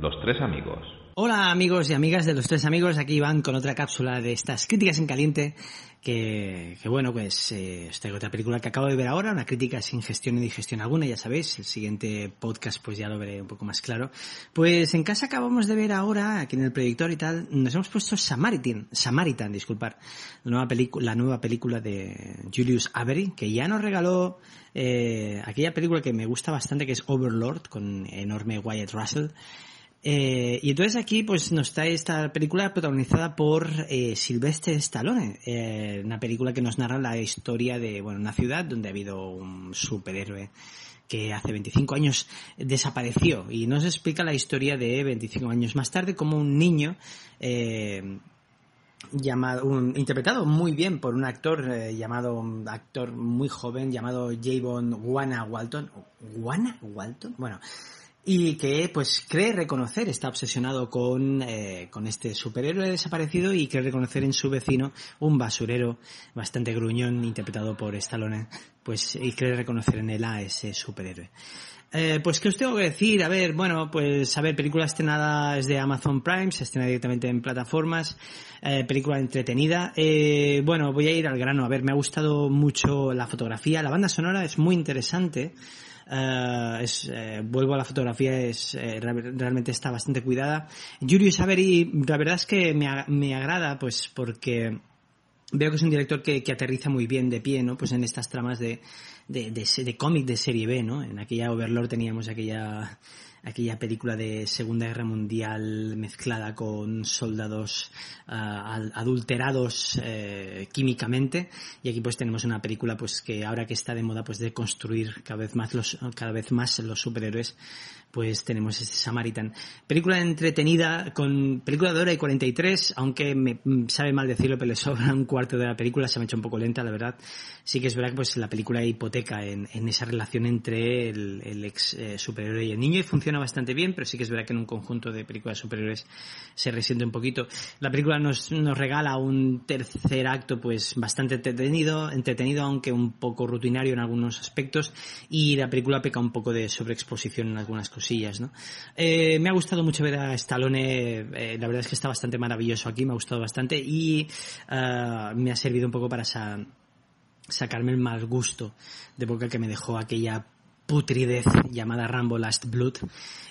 Los Tres Amigos. Hola amigos y amigas de los tres amigos, aquí van con otra cápsula de estas críticas en caliente que, que bueno, pues eh, otra película que acabo de ver ahora, una crítica sin gestión ni digestión alguna, ya sabéis, el siguiente podcast pues ya lo veré un poco más claro. Pues en casa acabamos de ver ahora, aquí en el proyector y tal, nos hemos puesto Samaritan, Samaritan, disculpar, la nueva, película la nueva película de Julius Avery, que ya nos regaló eh, aquella película que me gusta bastante, que es Overlord, con enorme Wyatt Russell, eh, y entonces aquí pues nos trae esta película protagonizada por eh, Sylvester Stallone, eh, una película que nos narra la historia de bueno una ciudad donde ha habido un superhéroe que hace 25 años desapareció. Y nos explica la historia de 25 años más tarde como un niño eh, llamado un, interpretado muy bien por un actor llamado actor muy joven llamado Javon Wana Walton. Wana Walton bueno y que pues cree reconocer, está obsesionado con, eh, con este superhéroe desaparecido y cree reconocer en su vecino un basurero bastante gruñón interpretado por Stallone, pues y cree reconocer en él a ese superhéroe. Eh, pues qué os tengo que decir, a ver, bueno, pues a ver, película estrenada es de Amazon Prime, se estrena directamente en plataformas, eh, película entretenida. Eh, bueno, voy a ir al grano, a ver, me ha gustado mucho la fotografía, la banda sonora es muy interesante. Uh, vuelvo a la fotografía, es eh, realmente está bastante cuidada. Julius Avery, la verdad es que me, me agrada, pues porque veo que es un director que, que, aterriza muy bien de pie, ¿no? Pues en estas tramas de, de, de, de cómic de serie B, ¿no? En aquella Overlord teníamos aquella aquella película de Segunda Guerra Mundial mezclada con soldados uh, adulterados eh, químicamente y aquí pues tenemos una película pues que ahora que está de moda pues de construir cada vez más los cada vez más los superhéroes pues tenemos este Samaritan. Película entretenida, con película de hora y 43, aunque me sabe mal decirlo, pero le sobra un cuarto de la película, se me ha hecho un poco lenta, la verdad. Sí que es verdad que pues la película hipoteca en, esa relación entre el, el ex eh, superhéroe y el niño y funciona bastante bien, pero sí que es verdad que en un conjunto de películas superhéroes se resiente un poquito. La película nos, nos regala un tercer acto pues bastante entretenido, entretenido, aunque un poco rutinario en algunos aspectos, y la película peca un poco de sobreexposición en algunas cosillas. Eh, me ha gustado mucho ver a Stallone, eh, la verdad es que está bastante maravilloso aquí, me ha gustado bastante y uh, me ha servido un poco para sa sacarme el mal gusto de boca que me dejó aquella putridez llamada Rambo Last Blood.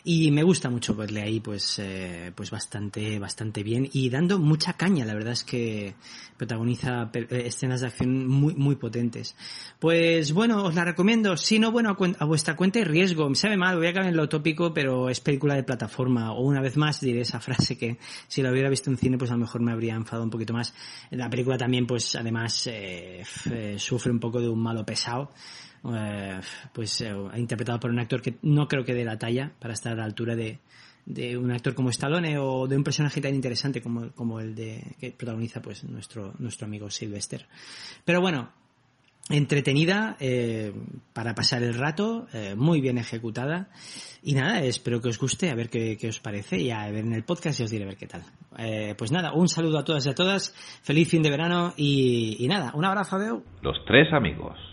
Y me gusta mucho verle ahí pues eh, pues bastante bastante bien y dando mucha caña. La verdad es que protagoniza escenas de acción muy muy potentes. Pues bueno os la recomiendo. Si no bueno a, a vuestra cuenta y riesgo. Me sabe mal voy a caer en lo tópico pero es película de plataforma. O una vez más diré esa frase que si la hubiera visto en cine pues a lo mejor me habría enfadado un poquito más. La película también pues además eh, sufre un poco de un malo pesado eh, pues eh, interpretado por un actor que no creo que dé la talla para estar a la altura de, de un actor como Stallone o de un personaje tan interesante como, como el de que protagoniza pues nuestro nuestro amigo Sylvester. Pero bueno entretenida eh, para pasar el rato eh, muy bien ejecutada. Y nada espero que os guste a ver qué, qué os parece y a ver en el podcast y os diré a ver qué tal. Eh, pues nada un saludo a todas y a todas feliz fin de verano y, y nada un abrazo de los tres amigos